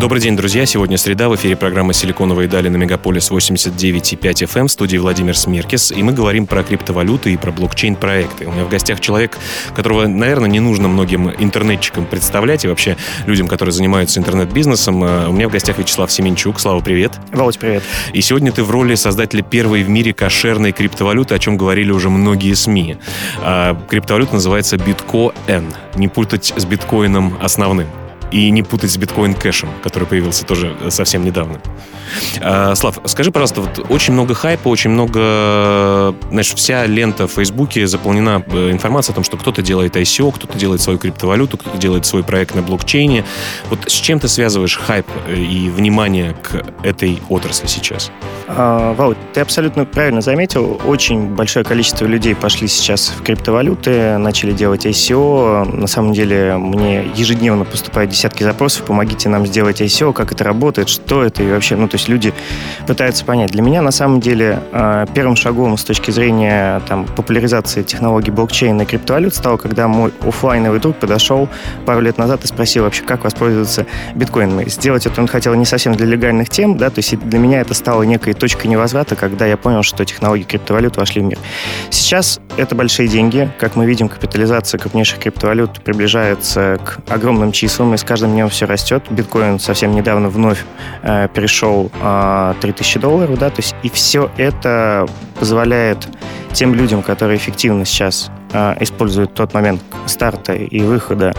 Добрый день, друзья. Сегодня среда. В эфире программа «Силиконовые дали» на Мегаполис 89,5 FM в студии Владимир Смеркис. И мы говорим про криптовалюты и про блокчейн-проекты. У меня в гостях человек, которого, наверное, не нужно многим интернетчикам представлять и вообще людям, которые занимаются интернет-бизнесом. У меня в гостях Вячеслав Семенчук. Слава, привет. Володь, привет. И сегодня ты в роли создателя первой в мире кошерной криптовалюты, о чем говорили уже многие СМИ. А, криптовалюта называется Bitcoin. Не путать с биткоином основным и не путать с биткоин кэшем, который появился тоже э, совсем недавно. А, Слав, скажи, пожалуйста, вот очень много хайпа, очень много, знаешь, вся лента в Фейсбуке заполнена э, информацией о том, что кто-то делает ICO, кто-то делает свою криптовалюту, кто-то делает свой проект на блокчейне. Вот с чем ты связываешь хайп э, и внимание к этой отрасли сейчас? А, Володь, ты абсолютно правильно заметил. Очень большое количество людей пошли сейчас в криптовалюты, начали делать ICO. На самом деле мне ежедневно поступают десятки запросов, помогите нам сделать ICO, как это работает, что это и вообще, ну, то есть люди пытаются понять. Для меня, на самом деле, а, первым шагом с точки зрения там, популяризации технологий блокчейна и криптовалют стало, когда мой офлайновый друг подошел пару лет назад и спросил вообще, как воспользоваться биткоинами. Сделать это он хотел не совсем для легальных тем, да, то есть для меня это стало некой точкой невозврата, когда я понял, что технологии криптовалют вошли в мир. Сейчас это большие деньги. Как мы видим, капитализация крупнейших криптовалют приближается к огромным числам, и каждым днем все растет. Биткоин совсем недавно вновь э, перешел э, 3000 долларов, да, то есть и все это позволяет тем людям, которые эффективно сейчас э, используют тот момент старта и выхода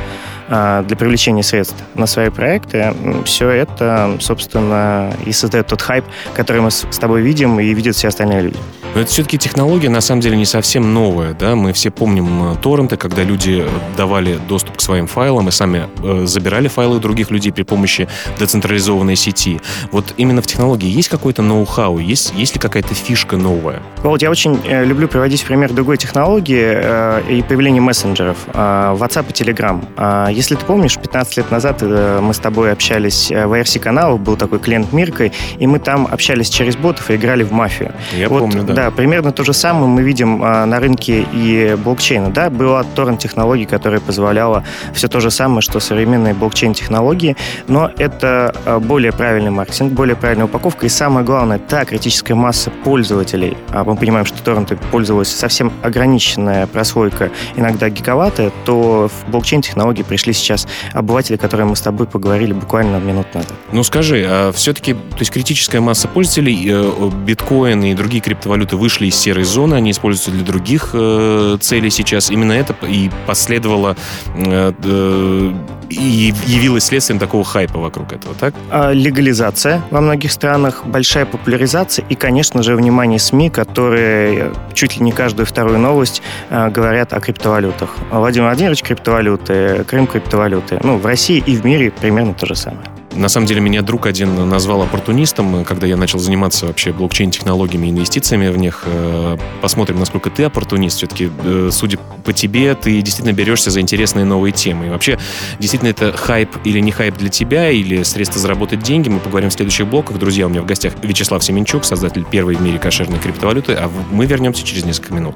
э, для привлечения средств на свои проекты, все это, собственно, и создает тот хайп, который мы с тобой видим и видят все остальные люди. Но это все-таки технология, на самом деле, не совсем новая. Да? Мы все помним э, торренты, когда люди давали доступ к своим файлам и сами э, забирали файлы других людей при помощи децентрализованной сети. Вот именно в технологии есть какой-то ноу-хау? Есть, есть ли какая-то фишка новая? Вот я очень э, люблю приводить пример другой технологии э, и появления мессенджеров. Э, WhatsApp и Telegram. Э, если ты помнишь, 15 лет назад э, мы с тобой общались э, в IRC-каналах, был такой клиент Миркой, и мы там общались через ботов и играли в мафию. Я вот, помню, да. Да, примерно то же самое мы видим а, на рынке и блокчейна. Да, была торрент-технология, которая позволяла все то же самое, что современные блокчейн-технологии, но это а, более правильный маркетинг, более правильная упаковка, и самое главное, та критическая масса пользователей, а мы понимаем, что торренты пользовалась совсем ограниченная прослойка, иногда гиковатая, то в блокчейн-технологии пришли сейчас обыватели, которые мы с тобой поговорили буквально минут назад. Ну скажи, а все-таки, то есть критическая масса пользователей, э, биткоин и другие криптовалюты криптовалюты вышли из серой зоны, они используются для других э, целей сейчас. Именно это и последовало э, э, и явилось следствием такого хайпа вокруг этого, так? А, легализация во многих странах, большая популяризация и, конечно же, внимание СМИ, которые чуть ли не каждую вторую новость э, говорят о криптовалютах. Владимир Владимирович криптовалюты, Крым криптовалюты. Ну, в России и в мире примерно то же самое. На самом деле меня друг один назвал оппортунистом, когда я начал заниматься вообще блокчейн-технологиями и инвестициями в них. Э, посмотрим, насколько ты оппортунист. Все-таки, э, судя по тебе, ты действительно берешься за интересные новые темы. И вообще, действительно, это хайп или не хайп для тебя, или средство заработать деньги. Мы поговорим в следующих блоках. Друзья, у меня в гостях Вячеслав Семенчук, создатель первой в мире кошерной криптовалюты, а мы вернемся через несколько минут.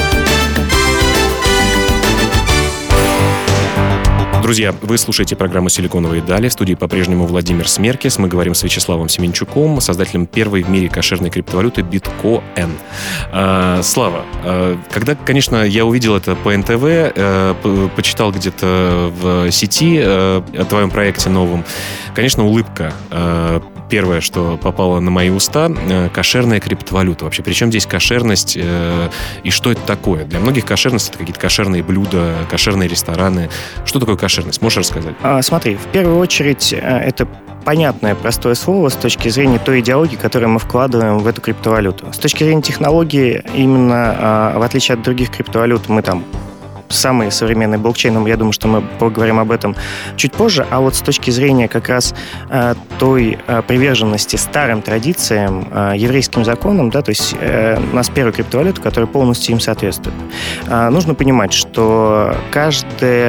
Друзья, вы слушаете программу «Силиконовые дали». В студии по-прежнему Владимир Смеркис. Мы говорим с Вячеславом Семенчуком, создателем первой в мире кошерной криптовалюты Bitcoin. А, Слава, а, когда, конечно, я увидел это по НТВ, а, почитал где-то в сети а, о твоем проекте новом, конечно, улыбка а, первое, что попало на мои уста, э, кошерная криптовалюта. Вообще, причем здесь кошерность э, и что это такое? Для многих кошерность это какие-то кошерные блюда, кошерные рестораны. Что такое кошерность? Можешь рассказать? А, смотри, в первую очередь э, это понятное, простое слово с точки зрения той идеологии, которую мы вкладываем в эту криптовалюту. С точки зрения технологии, именно а, в отличие от других криптовалют, мы там самый современный блокчейн, я думаю, что мы поговорим об этом чуть позже, а вот с точки зрения как раз э, той э, приверженности старым традициям, э, еврейским законам, да, то есть у нас первая криптовалюта, которая полностью им соответствует. Нужно понимать, что каждый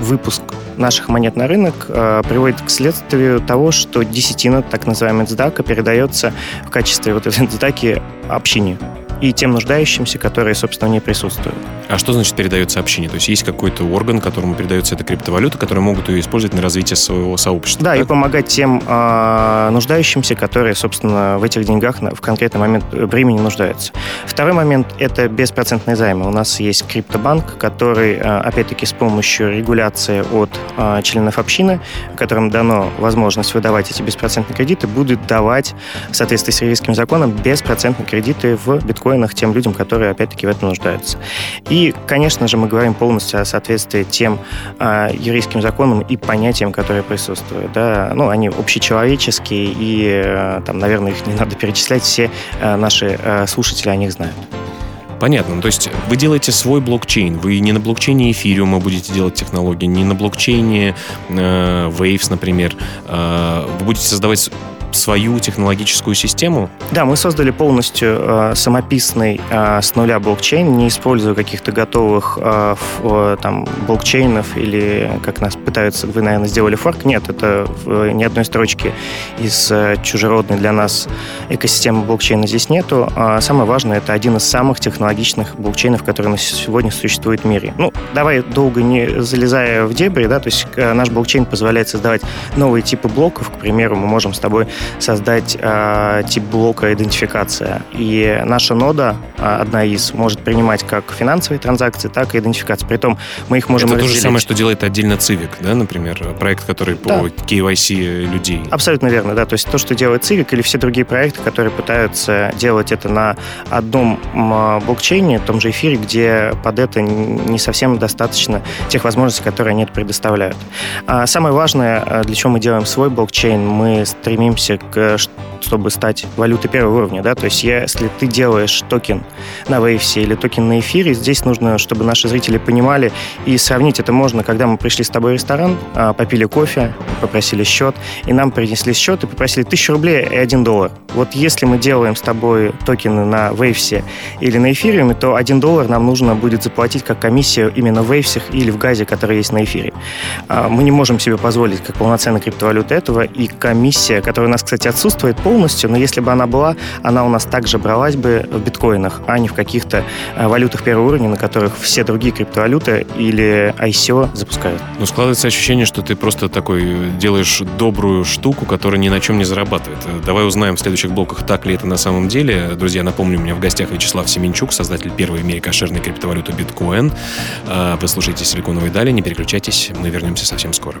выпуск наших монет на рынок э, приводит к следствию того, что десятина, так называемая цдака, передается в качестве вот этой цдаки общине и тем нуждающимся, которые, собственно, в ней присутствуют. А что значит передается общине? То есть есть какой-то орган, которому передается эта криптовалюта, которые могут ее использовать на развитие своего сообщества? Да, так? и помогать тем э, нуждающимся, которые, собственно, в этих деньгах в конкретный момент времени нуждаются. Второй момент – это беспроцентные займы. У нас есть криптобанк, который, э, опять-таки, с помощью регуляции от э, членов общины, которым дано возможность выдавать эти беспроцентные кредиты, будет давать, в соответствии с еврейским законом, беспроцентные кредиты в биткоинах тем людям, которые, опять-таки, в этом нуждаются. И, конечно же, мы говорим полностью о соответствии тем э, еврейским законам и понятиям, которые присутствуют. Да? Ну, они общечеловеческие, и, э, там, наверное, их не надо перечислять, все э, наши э, слушатели о них знают. Понятно. То есть вы делаете свой блокчейн. Вы не на блокчейне эфириума будете делать технологии, не на блокчейне э, Waves, например. Э, вы будете создавать свою технологическую систему? Да, мы создали полностью э, самописный э, с нуля блокчейн, не используя каких-то готовых э, э, там, блокчейнов или, как нас пытаются, вы, наверное, сделали форк. Нет, это в ни одной строчки из э, чужеродной для нас экосистемы блокчейна здесь нету. А самое важное, это один из самых технологичных блокчейнов, которые на сегодня существует в мире. Ну, давай долго не залезая в дебри, да, то есть э, наш блокчейн позволяет создавать новые типы блоков. К примеру, мы можем с тобой создать э, тип блока идентификация. И наша нода, э, одна из, может принимать как финансовые транзакции, так и идентификацию. Притом мы их можем Это разделить. то же самое, что делает отдельно Civic, да, например, проект, который да. по KYC людей. Абсолютно верно, да. То есть то, что делает Civic или все другие проекты, которые пытаются делать это на одном блокчейне, том же эфире, где под это не совсем достаточно тех возможностей, которые они предоставляют. А самое важное, для чего мы делаем свой блокчейн, мы стремимся к, чтобы стать валютой первого уровня, да, то есть если ты делаешь токен на Waves или токен на эфире, здесь нужно, чтобы наши зрители понимали, и сравнить это можно, когда мы пришли с тобой в ресторан, а, попили кофе, попросили счет, и нам принесли счет и попросили тысячу рублей и один доллар. Вот если мы делаем с тобой токены на Waves или на эфире, то один доллар нам нужно будет заплатить как комиссию именно в Waves или в газе, который есть на эфире. А, мы не можем себе позволить как полноценная криптовалюта этого, и комиссия, которая у нас кстати, отсутствует полностью, но если бы она была, она у нас также бралась бы в биткоинах, а не в каких-то э, валютах первого уровня, на которых все другие криптовалюты или ICO запускают. Ну, складывается ощущение, что ты просто такой делаешь добрую штуку, которая ни на чем не зарабатывает. Давай узнаем в следующих блоках, так ли это на самом деле. Друзья, напомню, у меня в гостях Вячеслав Семенчук, создатель первой в мире кошерной криптовалюты биткоин. Вы слушаете «Силиконовые дали», не переключайтесь, мы вернемся совсем скоро.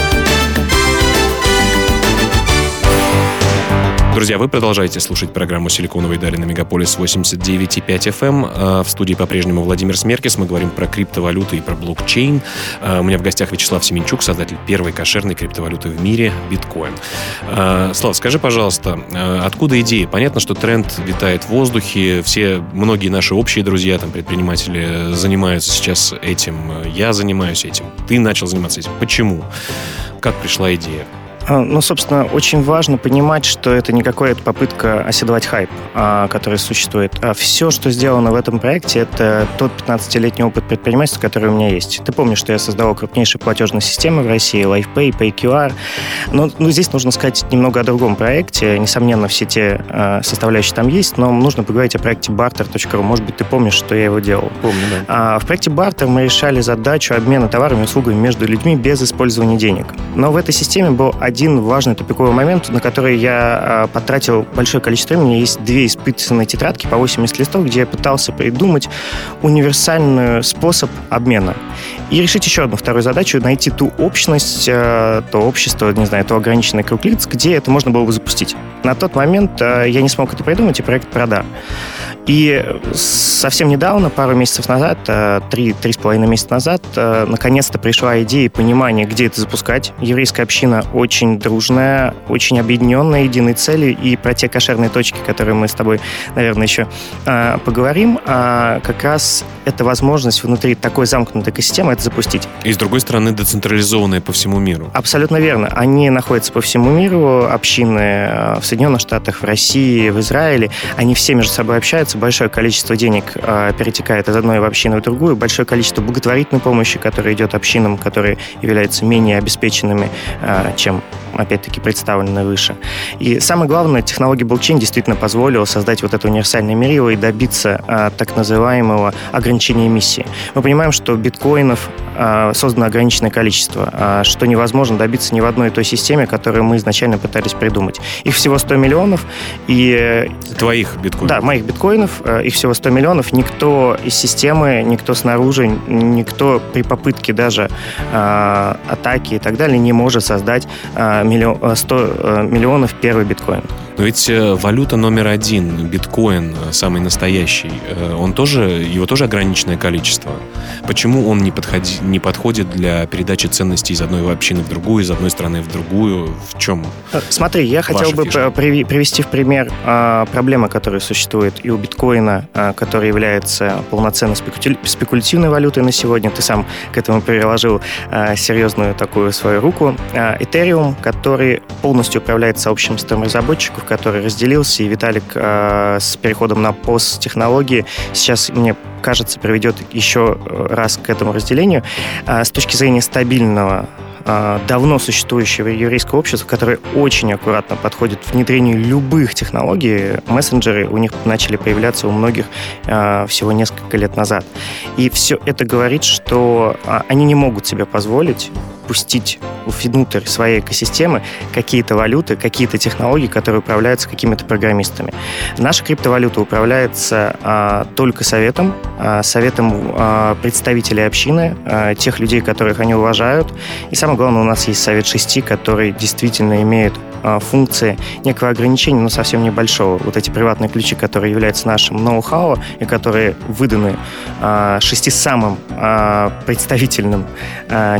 Друзья, вы продолжаете слушать программу «Силиконовые дали» на Мегаполис 89,5 FM. Эм. А, в студии по-прежнему Владимир Смеркис. Мы говорим про криптовалюты и про блокчейн. А, у меня в гостях Вячеслав Семенчук, создатель первой кошерной криптовалюты в мире – биткоин. А, Слав, скажи, пожалуйста, откуда идея? Понятно, что тренд витает в воздухе. Все, многие наши общие друзья, там, предприниматели занимаются сейчас этим. Я занимаюсь этим. Ты начал заниматься этим. Почему? Как пришла идея? А, ну, собственно, очень важно понимать, что это не какая-то попытка оседлать хайп, а, который существует. А все, что сделано в этом проекте, это тот 15-летний опыт предпринимательства, который у меня есть. Ты помнишь, что я создавал крупнейшие платежные системы в России, LifePay, PayQR. Но ну, здесь нужно сказать немного о другом проекте. Несомненно, все те э, составляющие там есть, но нужно поговорить о проекте barter.ru. Может быть, ты помнишь, что я его делал. Помню, да. А, в проекте Barter мы решали задачу обмена товарами и услугами между людьми без использования денег. Но в этой системе был один важный тупиковый момент, на который я а, потратил большое количество времени. Есть две испытанные тетрадки по 80 листов, где я пытался придумать универсальный способ обмена. И решить еще одну вторую задачу, найти ту общность, а, то общество, не знаю, то ограниченный круг лиц, где это можно было бы запустить. На тот момент а, я не смог это придумать, и проект продал. И совсем недавно, пару месяцев назад, три, три с половиной месяца назад, наконец-то пришла идея и понимание, где это запускать. Еврейская община очень дружная, очень объединенная единой цели, и про те кошерные точки, которые мы с тобой, наверное, еще поговорим, как раз это возможность внутри такой замкнутой экосистемы это запустить. И с другой стороны, децентрализованные по всему миру. Абсолютно верно. Они находятся по всему миру, общины э, в Соединенных Штатах, в России, в Израиле. Они все между собой общаются, большое количество денег э, перетекает из одной общины в другую, большое количество благотворительной помощи, которая идет общинам, которые являются менее обеспеченными, э, чем опять-таки представлены выше. И самое главное, технология блокчейн действительно позволила создать вот это универсальное мерило и добиться а, так называемого ограничения эмиссии. Мы понимаем, что биткоинов а, создано ограниченное количество, а, что невозможно добиться ни в одной той системе, которую мы изначально пытались придумать. Их всего 100 миллионов. И... Твоих биткоинов? Да, моих биткоинов. А, их всего 100 миллионов. Никто из системы, никто снаружи, никто при попытке даже а, атаки и так далее не может создать а, миллион, 100 а, миллионов первый биткоин. Но ведь э, валюта номер один, биткоин, э, самый настоящий, э, он тоже, его тоже ограниченное количество. Почему он не, подходи, не подходит для передачи ценностей из одной общины в другую, из одной страны в другую? В чем? Смотри, я хотел бы фишка? привести в пример а, проблемы, которые существуют и у биткоина, а, который является полноценно спекулятивной валютой на сегодня. Ты сам к этому приложил а, серьезную такую свою руку. Этериум, который полностью управляется сообществом разработчиков, который разделился, и Виталик э, с переходом на пост-технологии сейчас, мне кажется, приведет еще э, раз к этому разделению. Э, с точки зрения стабильного э, давно существующего еврейского общества, которое очень аккуратно подходит к внедрению любых технологий. Мессенджеры у них начали появляться у многих э, всего несколько лет назад. И все это говорит, что э, они не могут себе позволить пустить внутрь своей экосистемы какие-то валюты, какие-то технологии, которые управляются какими-то программистами. Наша криптовалюта управляется а, только советом, а, советом а, представителей общины, а, тех людей, которых они уважают. И самое главное, у нас есть совет шести, который действительно имеет а, функции некого ограничения, но совсем небольшого. Вот эти приватные ключи, которые являются нашим ноу-хау и которые выданы а, шести самым а, представительным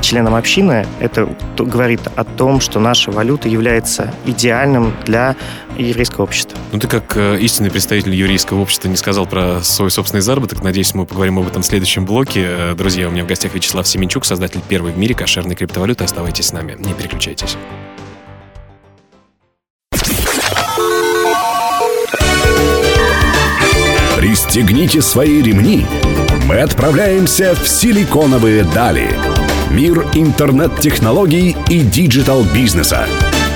членам общины, это говорит о том, что наша валюта является идеальным для еврейского общества. Ну, ты как э, истинный представитель еврейского общества не сказал про свой собственный заработок. Надеюсь, мы поговорим об этом в следующем блоке. Э, друзья, у меня в гостях Вячеслав Семенчук, создатель первой в мире кошерной криптовалюты. Оставайтесь с нами, не переключайтесь. Пристегните свои ремни. Мы отправляемся в силиконовые дали. Мир интернет-технологий и digital-бизнеса.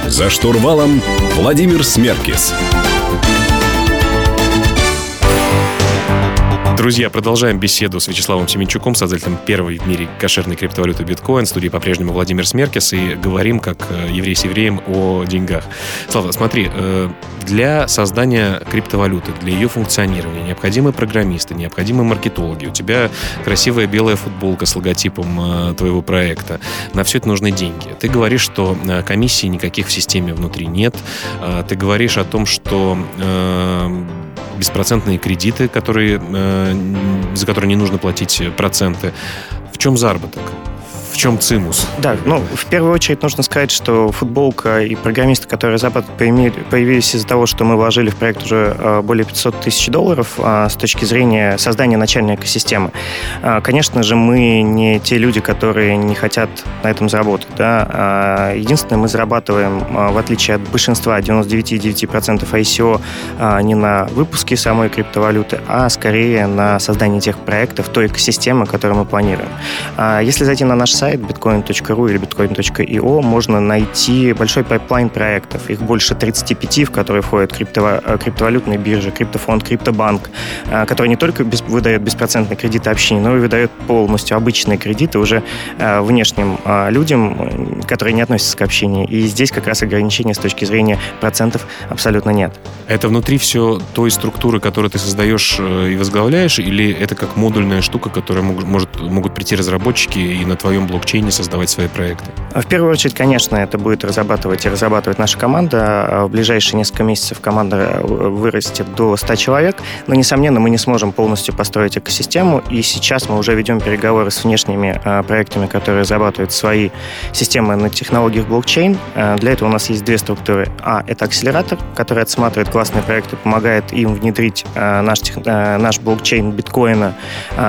За штурвалом Владимир Смеркис. Друзья, продолжаем беседу с Вячеславом Семенчуком, создателем первой в мире кошерной криптовалюты Bitcoen. В студии по-прежнему Владимир Смеркис. И говорим, как э, еврей с евреем, о деньгах. Слава, смотри, э, для создания криптовалюты, для ее функционирования необходимы программисты, необходимы маркетологи. У тебя красивая белая футболка с логотипом э, твоего проекта. На все это нужны деньги. Ты говоришь, что комиссий никаких в системе внутри нет. Ты говоришь о том, что беспроцентные кредиты, которые, э, за которые не нужно платить проценты. В чем заработок? В чем цимус? Да, ну, в первую очередь нужно сказать, что футболка и программисты, которые Запад появились из-за того, что мы вложили в проект уже а, более 500 тысяч долларов а, с точки зрения создания начальной экосистемы. А, конечно же, мы не те люди, которые не хотят на этом заработать. Да? Единственное, мы зарабатываем, в отличие от большинства, 99,9% ICO, не на выпуске самой криптовалюты, а скорее на создании тех проектов, той экосистемы, которую мы планируем. Если зайти на наш сайт, сайт bitcoen.ru или bitcoen.io можно найти большой pipeline проектов. Их больше 35, в которые входят крипто, э, криптовалютные биржи, криптофонд, криптобанк, э, который не только без, выдает беспроцентные кредиты общине, но и выдает полностью обычные кредиты уже э, внешним людям, которые не относятся к общине. И здесь как раз ограничения с точки зрения процентов абсолютно нет. Это внутри все той структуры, которую ты создаешь и возглавляешь, или это как модульная штука, которая может, могут прийти разработчики и на твоем блоге блокчейне создавать свои проекты? В первую очередь, конечно, это будет разрабатывать и разрабатывать наша команда. В ближайшие несколько месяцев команда вырастет до 100 человек, но, несомненно, мы не сможем полностью построить экосистему, и сейчас мы уже ведем переговоры с внешними проектами, которые разрабатывают свои системы на технологиях блокчейн. Для этого у нас есть две структуры. А, это акселератор, который отсматривает классные проекты, помогает им внедрить наш, наш блокчейн биткоина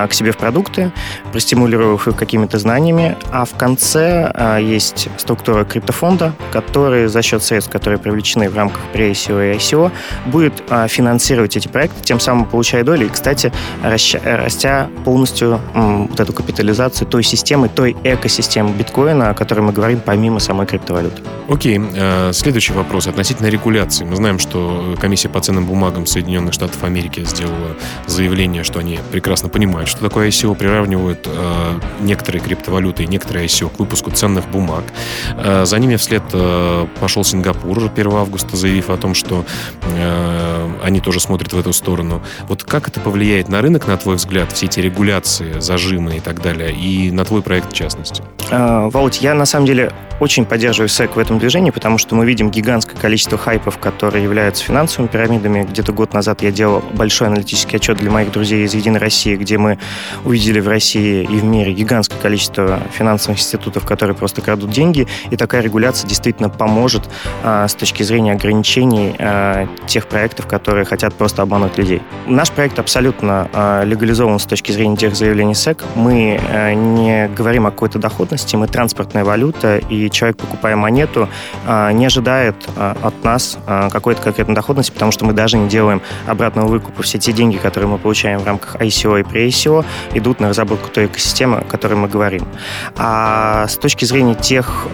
к себе в продукты, простимулировав их какими-то знаниями. А в конце есть структура криптофонда, который за счет средств, которые привлечены в рамках pre-ICO и ICO, будет финансировать эти проекты, тем самым получая доли и, кстати, растя полностью вот эту капитализацию той системы, той экосистемы биткоина, о которой мы говорим помимо самой криптовалюты. Окей. Э, следующий вопрос относительно регуляции. Мы знаем, что комиссия по ценным бумагам Соединенных Штатов Америки сделала заявление, что они прекрасно понимают, что такое ICO, приравнивают э, некоторые криптовалюты и некоторые ICO к выпуску ценных бумаг. Э, за ними вслед пошел Сингапур 1 августа, заявив о том, что они тоже смотрят в эту сторону. Вот как это повлияет на рынок, на твой взгляд, все эти регуляции, зажимы и так далее, и на твой проект в частности? Володь, я на самом деле очень поддерживаю SEC в этом движении, потому что мы видим гигантское количество хайпов, которые являются финансовыми пирамидами. Где-то год назад я делал большой аналитический отчет для моих друзей из «Единой России», где мы увидели в России и в мире гигантское количество финансовых институтов, которые просто крадут деньги, и такая регуляция действительно поможет а, с точки зрения ограничений а, тех проектов, которые хотят просто обмануть людей. Наш проект абсолютно а, легализован с точки зрения тех заявлений SEC. Мы не говорим о какой-то доходности, мы транспортная валюта, и человек, покупая монету, не ожидает от нас какой-то конкретной доходности, потому что мы даже не делаем обратного выкупа. Все те деньги, которые мы получаем в рамках ICO и pre-ICO, идут на разработку той экосистемы, о которой мы говорим. А с точки зрения тех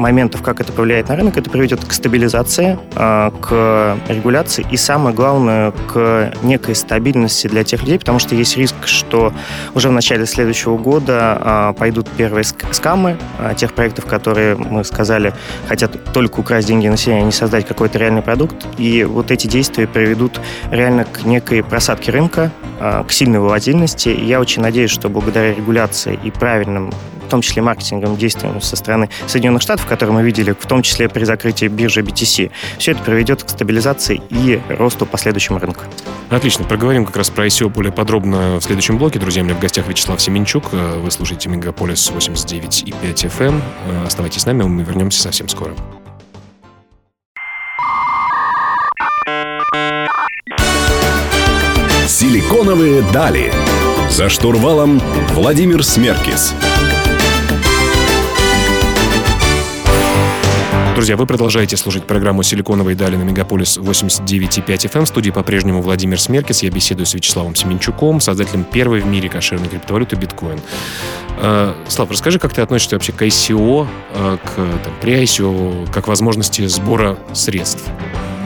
моментов, как это повлияет на рынок, это приведет к стабилизации, к регуляции и, самое главное, к некой стабильности для тех людей, потому что есть риск, что уже в начале следующего года пойдут первые скамы тех проектов, которые мы сказали, хотят только украсть деньги населения, а не создать какой-то реальный продукт. И вот эти действия приведут реально к некой просадке рынка, а, к сильной волатильности. И я очень надеюсь, что благодаря регуляции и правильным том числе маркетинговым действиям со стороны Соединенных Штатов, которые мы видели, в том числе при закрытии биржи BTC. Все это приведет к стабилизации и росту последующего рынка. Отлично. Проговорим как раз про ICO более подробно в следующем блоке. Друзья, у меня в гостях Вячеслав Семенчук. Вы слушаете Мегаполис 89 и 5 FM. Оставайтесь с нами, мы вернемся совсем скоро. Силиконовые дали. За штурвалом Владимир Смеркис. Друзья, вы продолжаете слушать программу «Силиконовые дали» на Мегаполис 89.5 FM. Эм. В студии по-прежнему Владимир Смеркис. Я беседую с Вячеславом Семенчуком, создателем первой в мире кошерной криптовалюты биткоин. Э, Слав, расскажи, как ты относишься вообще к ICO, э, к там, при ICO, как возможности сбора средств?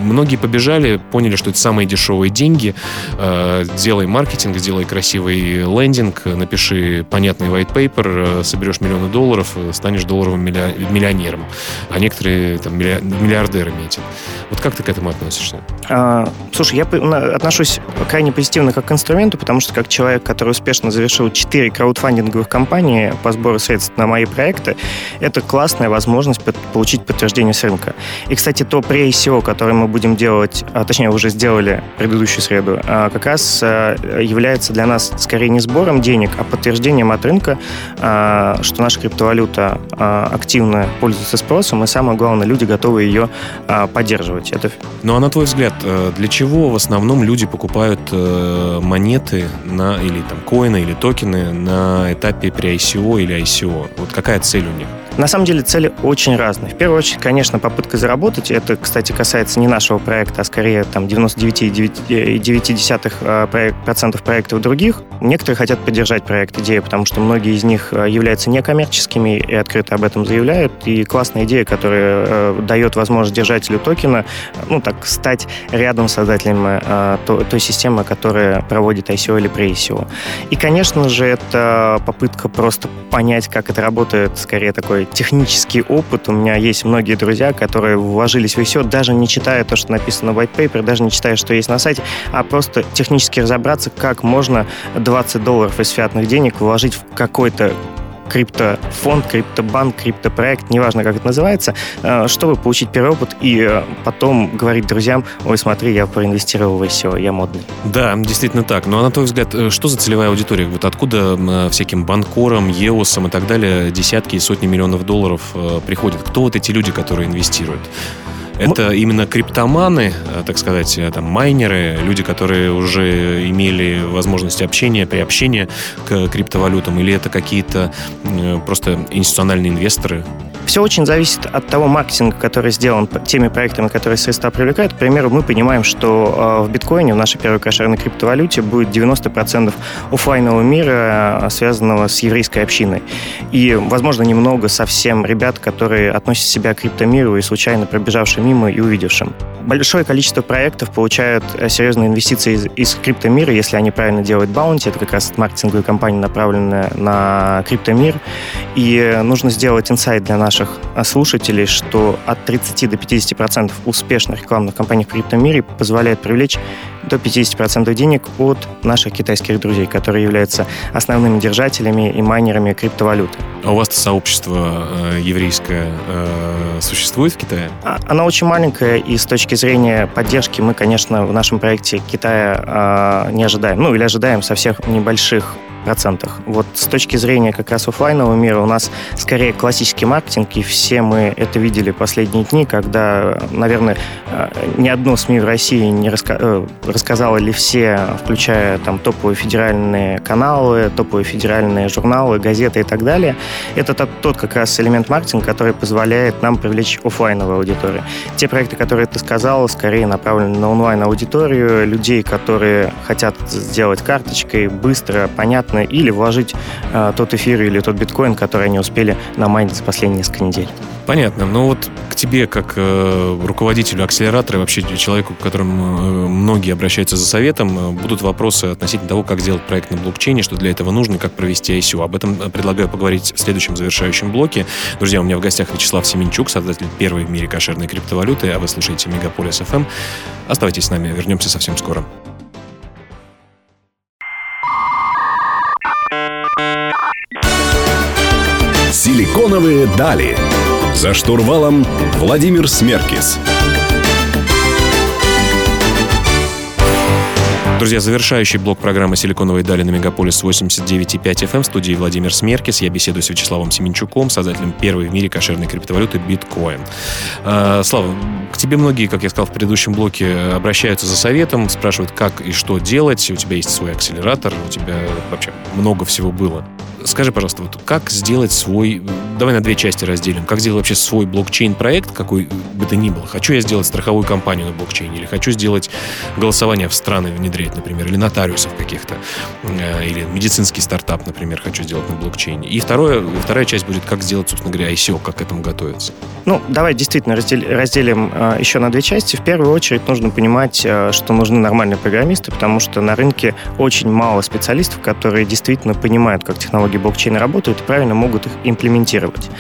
Многие побежали, поняли, что это самые дешевые деньги. Э, делай маркетинг, сделай красивый лендинг, напиши понятный white paper, э, соберешь миллионы долларов, э, станешь долларовым миллионером. А некоторые там миллиардерами этим. Вот как ты к этому относишься? А, слушай, я отношусь крайне позитивно как к инструменту, потому что как человек, который успешно завершил 4 краудфандинговых кампании по сбору средств на мои проекты, это классная возможность получить подтверждение с рынка. И, кстати, то pre-ICO, которое мы будем делать, а, точнее, уже сделали предыдущую среду, а, как раз а, является для нас скорее не сбором денег, а подтверждением от рынка, а, что наша криптовалюта а, активно пользуется спросом, и самое главное, люди готовы ее а, поддерживать. Это... Ну а на твой взгляд, э, для чего в основном люди покупают э, монеты на, или там коины, или токены на этапе при ICO или ICO? Вот какая цель у них? На самом деле цели очень разные. В первую очередь, конечно, попытка заработать. Это, кстати, касается не нашего проекта, а скорее там 99,9% э, проектов других. Некоторые хотят поддержать проект идеи, потому что многие из них э, являются некоммерческими и открыто об этом заявляют. И классная идея, которая э, дает возможность держателю токена, ну так, стать рядом с создателем той системы, которая проводит ICO или pre-ICO. И, конечно же, это попытка просто понять, как это работает, скорее такой технический опыт. У меня есть многие друзья, которые вложились в ICO, даже не читая то, что написано в white paper, даже не читая, что есть на сайте, а просто технически разобраться, как можно 20 долларов из фиатных денег вложить в какой-то криптофонд, криптобанк, криптопроект, неважно, как это называется, э, чтобы получить первый опыт и э, потом говорить друзьям, ой, смотри, я проинвестировал в ICO, я модный. Да, действительно так. Но, на твой взгляд, э, что за целевая аудитория? Вот откуда всяким банкорам, ЕОСам и так далее десятки и сотни миллионов долларов приходят? Кто вот эти люди, которые инвестируют? Это именно криптоманы, э, так сказать, э, там, майнеры, люди, которые уже имели возможность общения, приобщения к криптовалютам, или это какие-то э, просто институциональные инвесторы? Все очень зависит от того маркетинга, который сделан теми проектами, которые средства привлекают. К примеру, мы понимаем, что в биткоине, в нашей первой кошерной криптовалюте, будет 90% офлайнового мира, связанного с еврейской общиной. И, возможно, немного совсем ребят, которые относят себя к криптомиру и случайно пробежавшие мимо и увидевшим. Большое количество проектов получают э, серьезные инвестиции из, из криптомира, если они правильно делают баунти. Это как раз маркетинговая компания, направленная на криптомир. И э, нужно сделать инсайт для наших э, слушателей, что от 30 до 50% успешных рекламных кампаний в криптомире позволяет привлечь до 50% денег от наших китайских друзей, которые являются основными держателями и майнерами криптовалюты. А у вас сообщество э, еврейское э, существует в Китае? А, оно очень маленькое, и с точки зрения поддержки мы, конечно, в нашем проекте Китая э, не ожидаем. Ну, или ожидаем со всех небольших процентах. Вот с точки зрения как раз офлайнового мира у нас скорее классический маркетинг, и все мы это видели последние дни, когда, наверное, э, ни одно СМИ в России не раска... Э, рассказало ли все, включая там топовые федеральные каналы, топовые федеральные журналы, газеты и так далее. Это тот, тот как раз элемент маркетинга, который позволяет нам привлечь офлайновую аудиторию. Те проекты, которые ты сказал, скорее направлены на онлайн-аудиторию, людей, которые хотят сделать карточкой быстро, понятно, бесплатно, или вложить э, тот эфир или тот биткоин, который они успели намайнить за последние несколько недель. Понятно. Но вот к тебе, как э, руководителю акселератора, вообще человеку, к которому э, многие обращаются за советом, э, будут вопросы относительно того, как сделать проект на блокчейне, что для этого нужно, как провести ICO. Об этом э, предлагаю поговорить в следующем завершающем блоке. Друзья, у меня в гостях Вячеслав Семенчук, создатель первой в мире кошерной криптовалюты, а вы слушаете Мегаполис FM. Оставайтесь с нами, вернемся совсем скоро. Силиконовые дали. За штурвалом Владимир Смеркис. Друзья, завершающий блок программы «Силиконовые дали» на Мегаполис 89,5 FM в студии Владимир Смеркис. Я беседую с Вячеславом Семенчуком, создателем первой в мире кошерной криптовалюты биткоин. А, Слава, к тебе многие, как я сказал в предыдущем блоке, обращаются за советом, спрашивают, как и что делать. У тебя есть свой акселератор, у тебя вообще много всего было. Скажи, пожалуйста, вот как сделать свой... Давай на две части разделим. Как сделать вообще свой блокчейн-проект, какой бы то ни был. Хочу я сделать страховую компанию на блокчейне, или хочу сделать голосование в страны внедрять, например, или нотариусов каких-то, э, или медицинский стартап, например, хочу сделать на блокчейне. И второе, вторая часть будет, как сделать, собственно говоря, ICO, как к этому готовиться. Ну, давай действительно разделим, разделим э, еще на две части. В первую очередь нужно понимать, э, что нужны нормальные программисты, потому что на рынке очень мало специалистов, которые действительно понимают, как технологии блокчейна работают и правильно могут их имплементировать.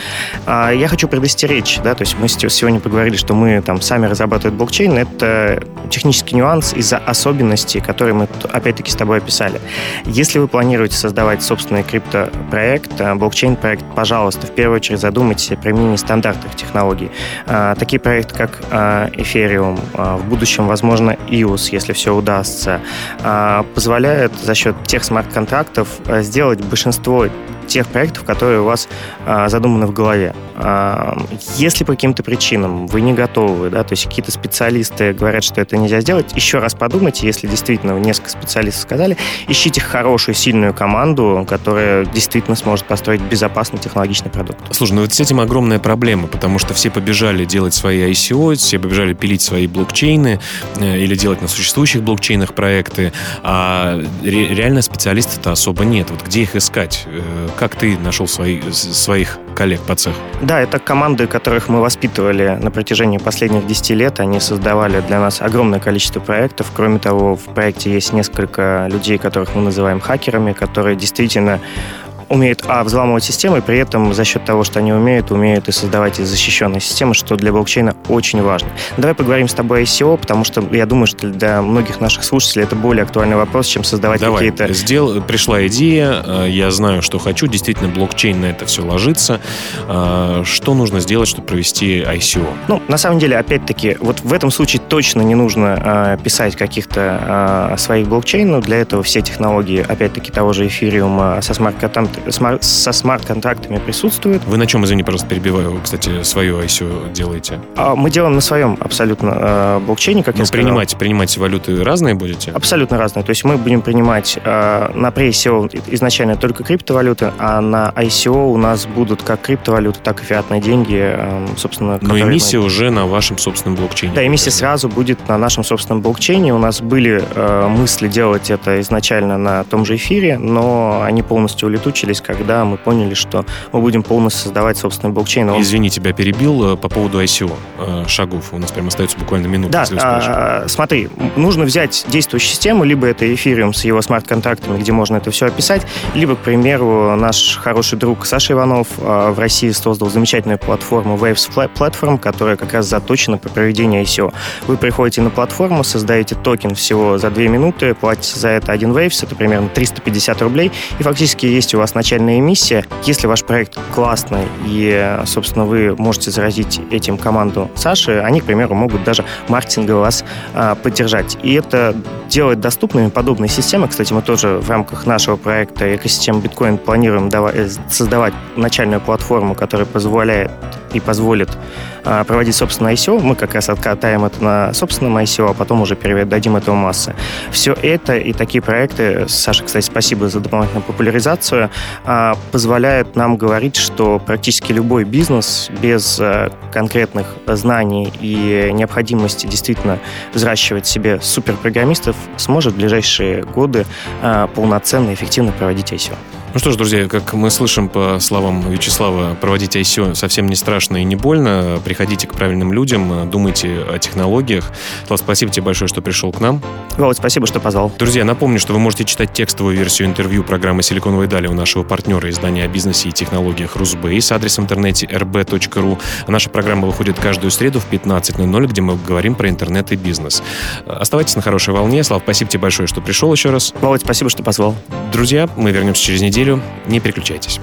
А, я хочу предостеречь, да, то есть мы сегодня поговорили, что мы там сами разрабатываем блокчейн, это технический нюанс из-за особенностей, которые мы опять-таки с тобой описали. Если вы планируете создавать собственный криптопроект, э, блокчейн-проект, пожалуйста, в первую очередь задумайтесь о применении стандартных технологий. А, такие проекты, как а, Ethereum, в будущем, возможно, EOS, если все удастся, позволяют за счет тех смарт-контрактов э, сделать большинство Floyd. Тех проектов, которые у вас а, задуманы в голове. А, если по каким-то причинам вы не готовы, да, то есть какие-то специалисты говорят, что это нельзя сделать, еще раз подумайте, если действительно несколько специалистов сказали, ищите хорошую, сильную команду, которая действительно сможет построить безопасный технологичный продукт. Слушай, ну вот с этим огромная проблема, потому что все побежали делать свои ICO, все побежали пилить свои блокчейны э, или делать на существующих блокчейнах проекты, а ре- реально специалистов-то особо нет. Вот где их искать? Э, как ты нашел свои, своих коллег по цеху? Да, это команды, которых мы воспитывали на протяжении последних 10 лет. Они создавали для нас огромное количество проектов. Кроме того, в проекте есть несколько людей, которых мы называем хакерами, которые действительно умеют, а, взламывать системы, при этом за счет того, что они умеют, умеют и создавать защищенные системы, что для блокчейна очень важно. Давай поговорим с тобой о ICO, потому что я думаю, что для многих наших слушателей это более актуальный вопрос, чем создавать Давай. какие-то... Сдел... Пришла идея, э, я знаю, что хочу, действительно блокчейн на это все ложится. Э, что нужно сделать, чтобы провести ICO? Ну, на самом деле, опять-таки, вот в этом случае точно не нужно э, писать каких-то своих блокчейнов. Для этого все технологии, опять-таки, того же эфириума со смарт-контрактами со смарт присутствуют. Вы на чем, извини, просто перебиваю, кстати, свое ICO делаете? А, мы делаем на своем абсолютно э, блокчейне, как Но я сказал. Принимать, принимать валюты разные будете? Абсолютно разные. То есть мы будем принимать э, на pre-ICO изначально только криптовалюты, а на ICO у нас будут как криптовалюты, так и фиатные деньги, э, собственно. Но эмиссия мы... уже на вашем собственном блокчейне. Да, эмиссия сразу будет на нашем собственном блокчейне. У нас были мысли делать это изначально на том же эфире, но они полностью улетучились, когда мы поняли, что мы будем полностью создавать собственный блокчейн. Он... Извини, тебя перебил э, по поводу ICO э, шагов. У нас прямо остается буквально минута. Да, а, смотри, нужно взять действующую систему, либо это эфириум с его смарт-контрактами, где можно это все описать, либо, к примеру, наш хороший друг Саша Иванов э, в России создал замечательную платформу Waves Platform, которая как раз заточена по проведению ICO. Вы приходите на платформу, создаете токен всего за 2 минуты, платите за это один Waves, это примерно 350 рублей, и фактически есть у вас начальная эмиссия. Если ваш проект классный и, собственно, вы можете заразить этим команду Саши, они, к примеру, могут даже маркетингово вас а, поддержать. И это делает доступными подобные системы. Кстати, мы тоже в рамках нашего проекта экосистемы биткоин планируем э, создавать начальную платформу, которая позволяет и позволит а, проводить собственное ICO. Мы как раз откатаем это на собственном ICO, а потом уже передадим это в массы. Все это и такие проекты, Саша, кстати, спасибо за дополнительную популяризацию, а, позволяют нам говорить, что практически любой бизнес без а, конкретных знаний и необходимости действительно взращивать себе суперпрограммистов сможет в ближайшие годы полноценно и эффективно проводить ICO. Ну что ж, друзья, как мы слышим по словам Вячеслава, проводить ICO совсем не страшно и не больно. Приходите к правильным людям, думайте о технологиях. Слав, спасибо тебе большое, что пришел к нам. Володь, спасибо, что позвал. Друзья, напомню, что вы можете читать текстовую версию интервью программы «Силиконовые дали» у нашего партнера издания о бизнесе и технологиях «Русбейс» адрес в интернете rb.ru. Наша программа выходит каждую среду в 15.00, где мы говорим про интернет и бизнес. Оставайтесь на хорошей волне. Слав, спасибо тебе большое, что пришел еще раз. Володь, спасибо, что позвал. Друзья, мы вернемся через неделю неделю. Не переключайтесь.